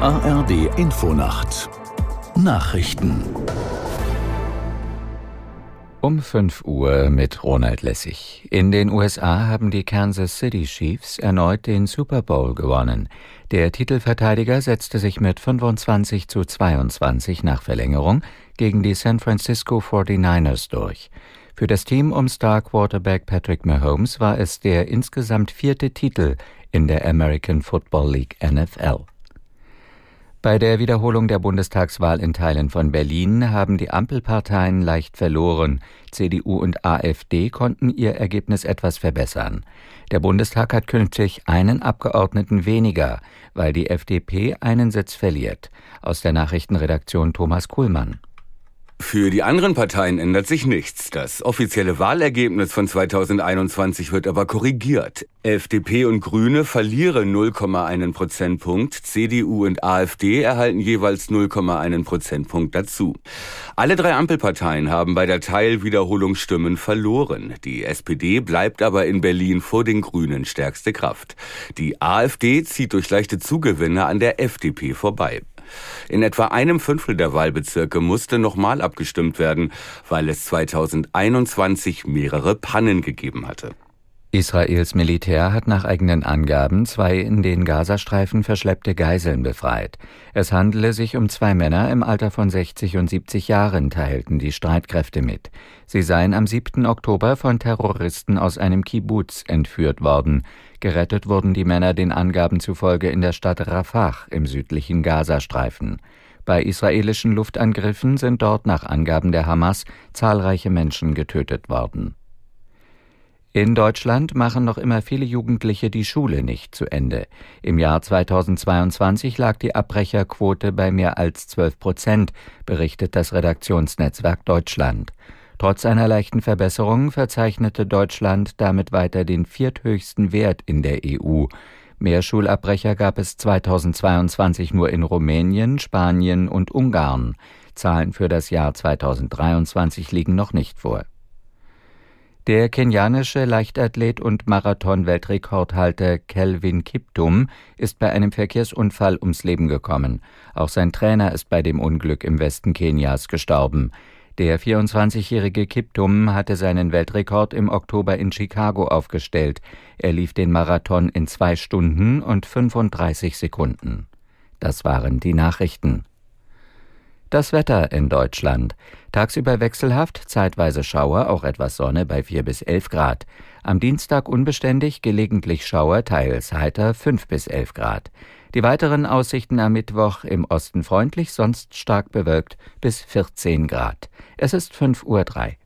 ARD Infonacht Nachrichten um 5 Uhr mit Ronald Lessig. In den USA haben die Kansas City Chiefs erneut den Super Bowl gewonnen. Der Titelverteidiger setzte sich mit 25 zu 22 nach Verlängerung gegen die San Francisco 49ers durch. Für das Team um Star Quarterback Patrick Mahomes war es der insgesamt vierte Titel in der American Football League NFL. Bei der Wiederholung der Bundestagswahl in Teilen von Berlin haben die Ampelparteien leicht verloren. CDU und AfD konnten ihr Ergebnis etwas verbessern. Der Bundestag hat künftig einen Abgeordneten weniger, weil die FDP einen Sitz verliert. Aus der Nachrichtenredaktion Thomas Kuhlmann. Für die anderen Parteien ändert sich nichts. Das offizielle Wahlergebnis von 2021 wird aber korrigiert. FDP und Grüne verlieren 0,1 Prozentpunkt, CDU und AfD erhalten jeweils 0,1 Prozentpunkt dazu. Alle drei Ampelparteien haben bei der Teilwiederholung Stimmen verloren. Die SPD bleibt aber in Berlin vor den Grünen stärkste Kraft. Die AfD zieht durch leichte Zugewinne an der FDP vorbei. In etwa einem Fünftel der Wahlbezirke musste nochmal abgestimmt werden, weil es 2021 mehrere Pannen gegeben hatte. Israels Militär hat nach eigenen Angaben zwei in den Gazastreifen verschleppte Geiseln befreit. Es handele sich um zwei Männer im Alter von 60 und 70 Jahren, teilten die Streitkräfte mit. Sie seien am 7. Oktober von Terroristen aus einem Kibbutz entführt worden. Gerettet wurden die Männer den Angaben zufolge in der Stadt Rafah im südlichen Gazastreifen. Bei israelischen Luftangriffen sind dort nach Angaben der Hamas zahlreiche Menschen getötet worden. In Deutschland machen noch immer viele Jugendliche die Schule nicht zu Ende. Im Jahr 2022 lag die Abbrecherquote bei mehr als 12 Prozent, berichtet das Redaktionsnetzwerk Deutschland. Trotz einer leichten Verbesserung verzeichnete Deutschland damit weiter den vierthöchsten Wert in der EU. Mehr Schulabbrecher gab es 2022 nur in Rumänien, Spanien und Ungarn. Zahlen für das Jahr 2023 liegen noch nicht vor. Der kenianische Leichtathlet und Marathon-Weltrekordhalter Kelvin Kiptum ist bei einem Verkehrsunfall ums Leben gekommen. Auch sein Trainer ist bei dem Unglück im Westen Kenias gestorben. Der 24-jährige Kiptum hatte seinen Weltrekord im Oktober in Chicago aufgestellt. Er lief den Marathon in zwei Stunden und 35 Sekunden. Das waren die Nachrichten. Das Wetter in Deutschland. Tagsüber wechselhaft, zeitweise Schauer, auch etwas Sonne bei 4 bis 11 Grad. Am Dienstag unbeständig, gelegentlich Schauer, teils heiter 5 bis 11 Grad. Die weiteren Aussichten am Mittwoch im Osten freundlich, sonst stark bewölkt bis 14 Grad. Es ist 5.03 Uhr.